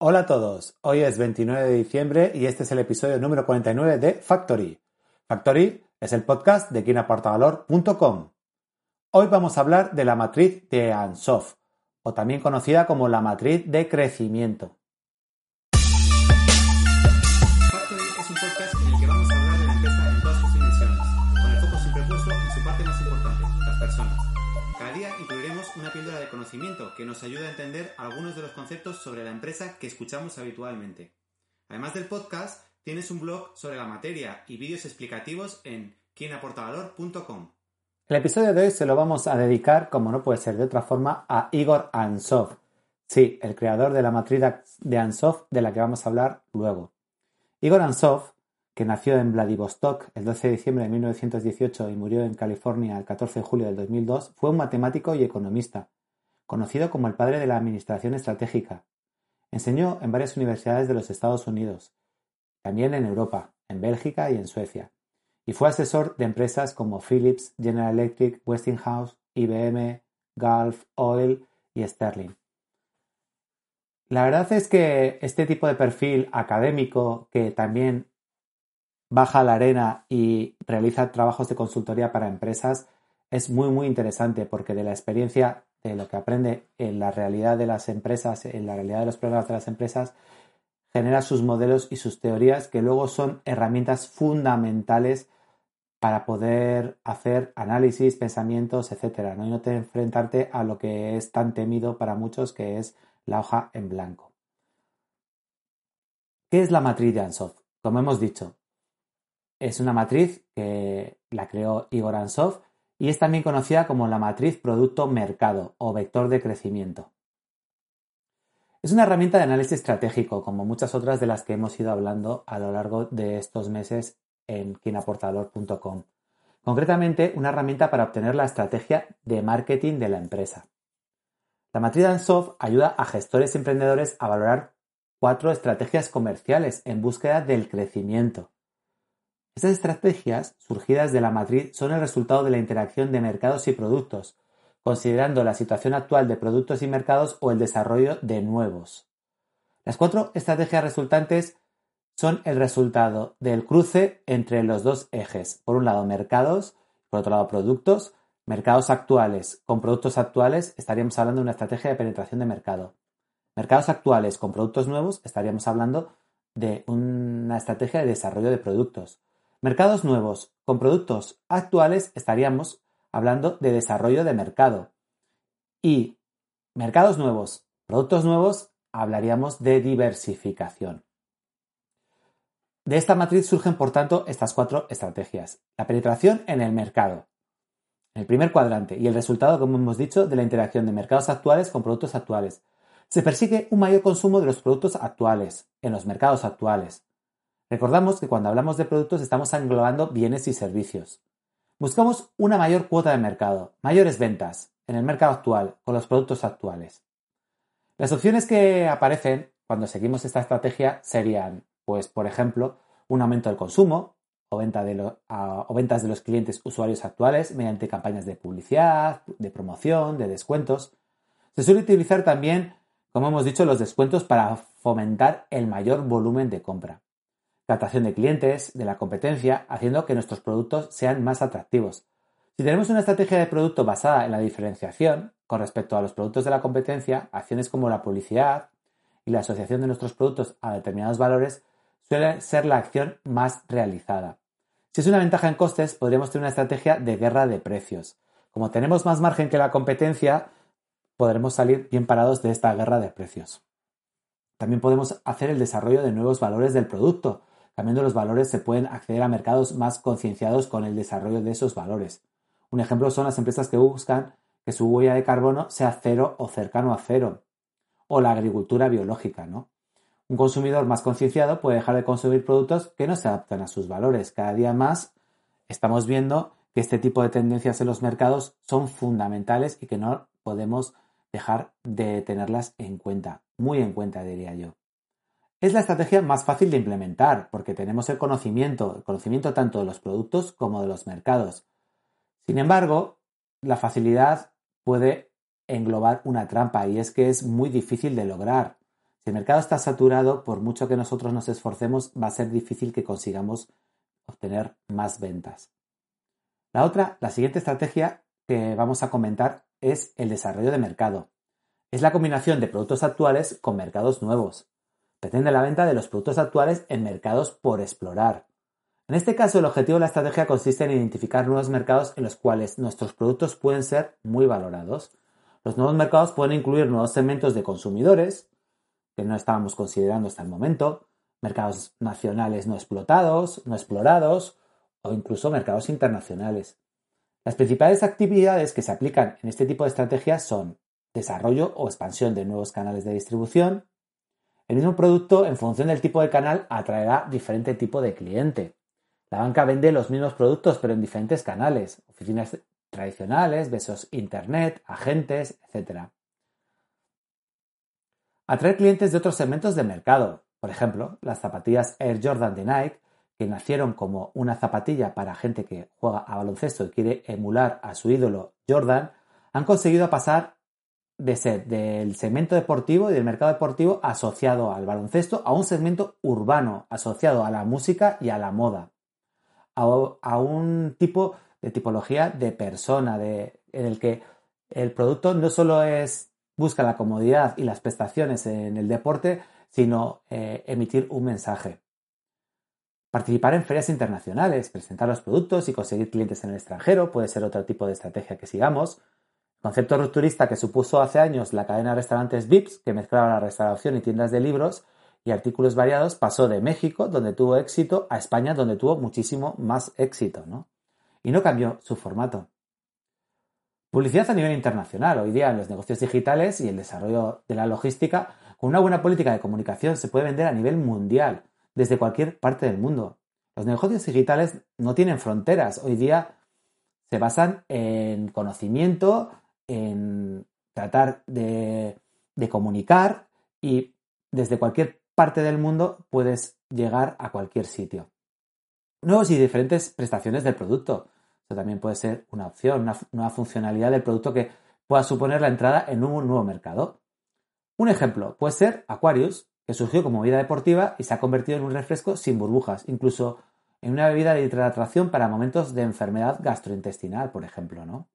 Hola a todos, hoy es 29 de diciembre y este es el episodio número 49 de Factory. Factory es el podcast de quienaportavalor.com. Hoy vamos a hablar de la matriz de Ansoff, o también conocida como la matriz de crecimiento. Factory es un podcast en el que vamos a hablar de la empresa en todas sus dimensiones, con el foco siempre puesto en su parte más importante, las personas. Cada día incluiremos una píldora de conocimiento que nos ayude a entender algunos de los conceptos sobre la empresa que escuchamos habitualmente. Además del podcast, tienes un blog sobre la materia y vídeos explicativos en quienaportavalor.com. El episodio de hoy se lo vamos a dedicar, como no puede ser de otra forma, a Igor Ansov. Sí, el creador de la matriz de Ansov de la que vamos a hablar luego. Igor Ansov, que nació en Vladivostok el 12 de diciembre de 1918 y murió en California el 14 de julio del 2002, fue un matemático y economista, conocido como el padre de la administración estratégica. Enseñó en varias universidades de los Estados Unidos, también en Europa, en Bélgica y en Suecia, y fue asesor de empresas como Philips, General Electric, Westinghouse, IBM, Gulf Oil y Sterling. La verdad es que este tipo de perfil académico que también baja la arena y realiza trabajos de consultoría para empresas es muy muy interesante porque de la experiencia de lo que aprende en la realidad de las empresas, en la realidad de los problemas de las empresas, genera sus modelos y sus teorías que luego son herramientas fundamentales para poder hacer análisis, pensamientos, etcétera, ¿no? y no te enfrentarte a lo que es tan temido para muchos que es la hoja en blanco. ¿Qué es la matriz de Ansov? Como hemos dicho, es una matriz que la creó Igor Ansov y es también conocida como la matriz producto-mercado o vector de crecimiento. Es una herramienta de análisis estratégico, como muchas otras de las que hemos ido hablando a lo largo de estos meses en quienaportador.com. Concretamente, una herramienta para obtener la estrategia de marketing de la empresa. La matriz Ansov ayuda a gestores y emprendedores a valorar cuatro estrategias comerciales en búsqueda del crecimiento. Estas estrategias, surgidas de la matriz, son el resultado de la interacción de mercados y productos, considerando la situación actual de productos y mercados o el desarrollo de nuevos. Las cuatro estrategias resultantes son el resultado del cruce entre los dos ejes. Por un lado, mercados, por otro lado, productos. Mercados actuales con productos actuales, estaríamos hablando de una estrategia de penetración de mercado. Mercados actuales con productos nuevos, estaríamos hablando de una estrategia de desarrollo de productos. Mercados nuevos con productos actuales, estaríamos hablando de desarrollo de mercado. Y mercados nuevos, productos nuevos, hablaríamos de diversificación. De esta matriz surgen, por tanto, estas cuatro estrategias. La penetración en el mercado, el primer cuadrante, y el resultado, como hemos dicho, de la interacción de mercados actuales con productos actuales. Se persigue un mayor consumo de los productos actuales, en los mercados actuales. Recordamos que cuando hablamos de productos estamos englobando bienes y servicios. Buscamos una mayor cuota de mercado, mayores ventas, en el mercado actual, con los productos actuales. Las opciones que aparecen cuando seguimos esta estrategia serían pues, por ejemplo, un aumento del consumo o, o ventas de los clientes usuarios actuales mediante campañas de publicidad, de promoción, de descuentos. Se suele utilizar también, como hemos dicho, los descuentos para fomentar el mayor volumen de compra. Captación de clientes, de la competencia, haciendo que nuestros productos sean más atractivos. Si tenemos una estrategia de producto basada en la diferenciación con respecto a los productos de la competencia, acciones como la publicidad y la asociación de nuestros productos a determinados valores suele ser la acción más realizada. Si es una ventaja en costes, podríamos tener una estrategia de guerra de precios. Como tenemos más margen que la competencia, podremos salir bien parados de esta guerra de precios. También podemos hacer el desarrollo de nuevos valores del producto. Cambiando los valores se pueden acceder a mercados más concienciados con el desarrollo de esos valores. Un ejemplo son las empresas que buscan que su huella de carbono sea cero o cercano a cero. O la agricultura biológica, ¿no? Un consumidor más concienciado puede dejar de consumir productos que no se adaptan a sus valores. Cada día más estamos viendo que este tipo de tendencias en los mercados son fundamentales y que no podemos dejar de tenerlas en cuenta, muy en cuenta diría yo. Es la estrategia más fácil de implementar porque tenemos el conocimiento, el conocimiento tanto de los productos como de los mercados. Sin embargo, la facilidad puede englobar una trampa y es que es muy difícil de lograr. Si el mercado está saturado, por mucho que nosotros nos esforcemos, va a ser difícil que consigamos obtener más ventas. La otra, la siguiente estrategia que vamos a comentar es el desarrollo de mercado. Es la combinación de productos actuales con mercados nuevos. Pretende la venta de los productos actuales en mercados por explorar. En este caso, el objetivo de la estrategia consiste en identificar nuevos mercados en los cuales nuestros productos pueden ser muy valorados. Los nuevos mercados pueden incluir nuevos segmentos de consumidores, que no estábamos considerando hasta el momento, mercados nacionales no explotados, no explorados o incluso mercados internacionales. Las principales actividades que se aplican en este tipo de estrategias son desarrollo o expansión de nuevos canales de distribución. El mismo producto, en función del tipo de canal, atraerá diferente tipo de cliente. La banca vende los mismos productos pero en diferentes canales, oficinas tradicionales, besos internet, agentes, etc. Atraer clientes de otros segmentos de mercado. Por ejemplo, las zapatillas Air Jordan de Nike, que nacieron como una zapatilla para gente que juega a baloncesto y quiere emular a su ídolo Jordan, han conseguido pasar de ser del segmento deportivo y del mercado deportivo asociado al baloncesto a un segmento urbano asociado a la música y a la moda. A, un tipo de tipología de persona en el que el producto no solo es busca la comodidad y las prestaciones en el deporte, sino eh, emitir un mensaje. Participar en ferias internacionales, presentar los productos y conseguir clientes en el extranjero puede ser otro tipo de estrategia que sigamos. Concepto rupturista que supuso hace años la cadena de restaurantes VIPS, que mezclaba la restauración y tiendas de libros y artículos variados, pasó de México, donde tuvo éxito, a España, donde tuvo muchísimo más éxito, ¿no? Y no cambió su formato. Publicidad a nivel internacional. Hoy día en los negocios digitales y el desarrollo de la logística, con una buena política de comunicación se puede vender a nivel mundial, desde cualquier parte del mundo. Los negocios digitales no tienen fronteras. Hoy día se basan en conocimiento, en tratar de, comunicar y desde cualquier parte del mundo puedes llegar a cualquier sitio. Nuevos y diferentes prestaciones del producto. Esto también puede ser una opción, una nueva funcionalidad del producto que pueda suponer la entrada en un nuevo mercado. Un ejemplo puede ser Aquarius, que surgió como bebida deportiva y se ha convertido en un refresco sin burbujas, incluso en una bebida de hidratación para momentos de enfermedad gastrointestinal, por ejemplo, ¿no?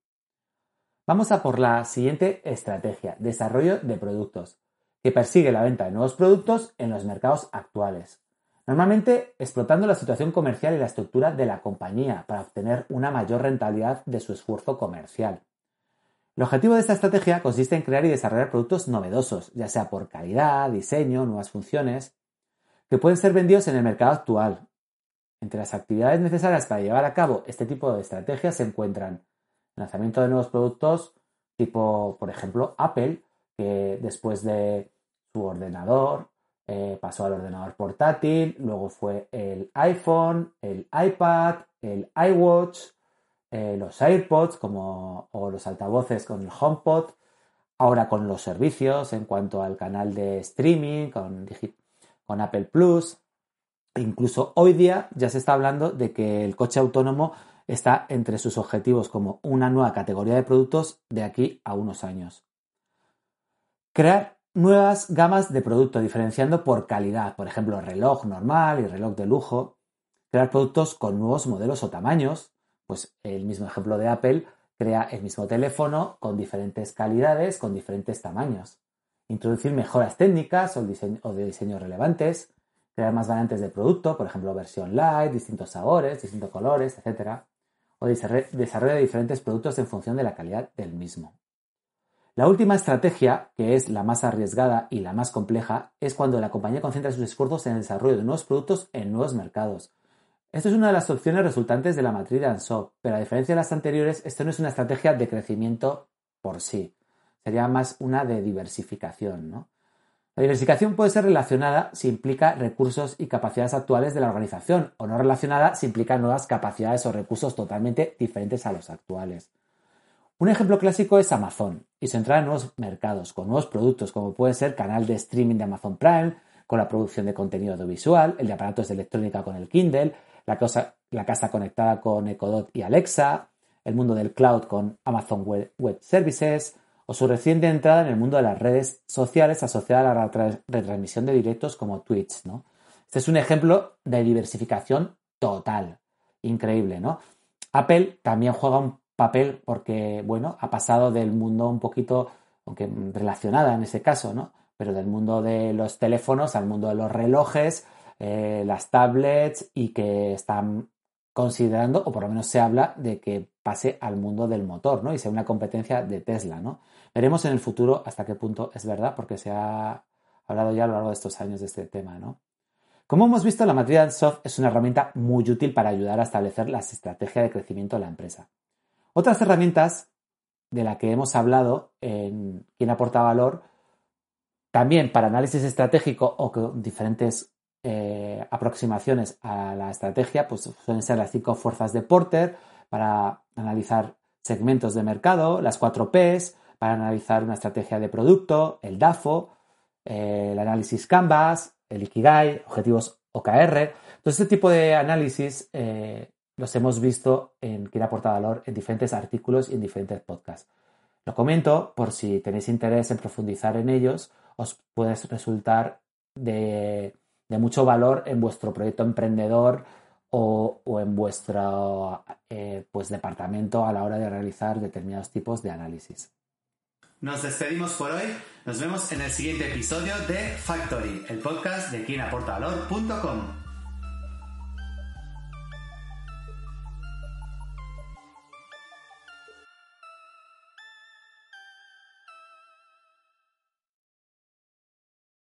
Vamos a por la siguiente estrategia, desarrollo de productos, que persigue la venta de nuevos productos en los mercados actuales. Normalmente explotando la situación comercial y la estructura de la compañía para obtener una mayor rentabilidad de su esfuerzo comercial. El objetivo de esta estrategia consiste en crear y desarrollar productos novedosos, ya sea por calidad, diseño, nuevas funciones, que pueden ser vendidos en el mercado actual. Entre las actividades necesarias para llevar a cabo este tipo de estrategias se encuentran lanzamiento de nuevos productos tipo, por ejemplo, Apple, que después de su ordenador, eh, pasó al ordenador portátil, luego fue el iPhone, el iPad, el iWatch, eh, los AirPods como, o los altavoces con el HomePod, ahora con los servicios en cuanto al canal de streaming, con, con Apple Plus. Incluso hoy día ya se está hablando de que el coche autónomo está entre sus objetivos como una nueva categoría de productos de aquí a unos años. Crear nuevas gamas de producto, diferenciando por calidad, por ejemplo, reloj normal y reloj de lujo, crear productos con nuevos modelos o tamaños, pues el mismo ejemplo de Apple crea el mismo teléfono con diferentes calidades, con diferentes tamaños, introducir mejoras técnicas o, de diseño relevantes, crear más variantes de producto, por ejemplo, versión light, distintos sabores, distintos colores, etc. O desarrollo de diferentes productos en función de la calidad del mismo. La última estrategia, que es la más arriesgada y la más compleja, es cuando la compañía concentra sus esfuerzos en el desarrollo de nuevos productos en nuevos mercados. Esto es una de las opciones resultantes de la matriz de Ansop, pero a diferencia de las anteriores, esto no es una estrategia de crecimiento por sí. Sería más una de diversificación, ¿no? La diversificación puede ser relacionada si implica recursos y capacidades actuales de la organización o no relacionada si implica nuevas capacidades o recursos totalmente diferentes a los actuales. Un ejemplo clásico es Amazon y su entrada en nuevos mercados con nuevos productos como puede ser canal de streaming de Amazon Prime, con la producción de contenido audiovisual, el de aparatos de electrónica con el Kindle, la, la casa conectada con Ecodot y Alexa, el mundo del cloud con Amazon Web Services, o su reciente entrada en el mundo de las redes sociales asociada a la retransmisión de directos como Twitch, ¿no? Este es un ejemplo de diversificación total. Increíble, ¿no? Apple también juega un papel porque, bueno, ha pasado del mundo un poquito, aunque relacionada en ese caso, ¿no? Pero del mundo de los teléfonos al mundo de los relojes, eh, las tablets y que están considerando, o por lo menos se habla, de que pase al mundo del motor, ¿no? Y sea una competencia de Tesla, ¿no? Veremos en el futuro hasta qué punto es verdad, porque se ha hablado ya a lo largo de estos años de este tema, ¿no? Como hemos visto, la matriz Soft es una herramienta muy útil para ayudar a establecer las estrategias de crecimiento de la empresa. Otras herramientas de las que hemos hablado en Quién aporta valor, también para análisis estratégico o con diferentes eh, aproximaciones a la estrategia, pues suelen ser las cinco fuerzas de Porter para analizar segmentos de mercado, las cuatro Ps para analizar una estrategia de producto, el DAFO, eh, el análisis Canvas, el Ikigai, objetivos OKR. Todo este tipo de análisis eh, los hemos visto en Quién aporta valor en diferentes artículos y en diferentes podcasts. Lo comento por si tenéis interés en profundizar en ellos, os puede resultar de de mucho valor en vuestro proyecto emprendedor o, en vuestro eh, pues, departamento a la hora de realizar determinados tipos de análisis. Nos despedimos por hoy. Nos vemos en el siguiente episodio de Factory, el podcast de quienaportavalor.com.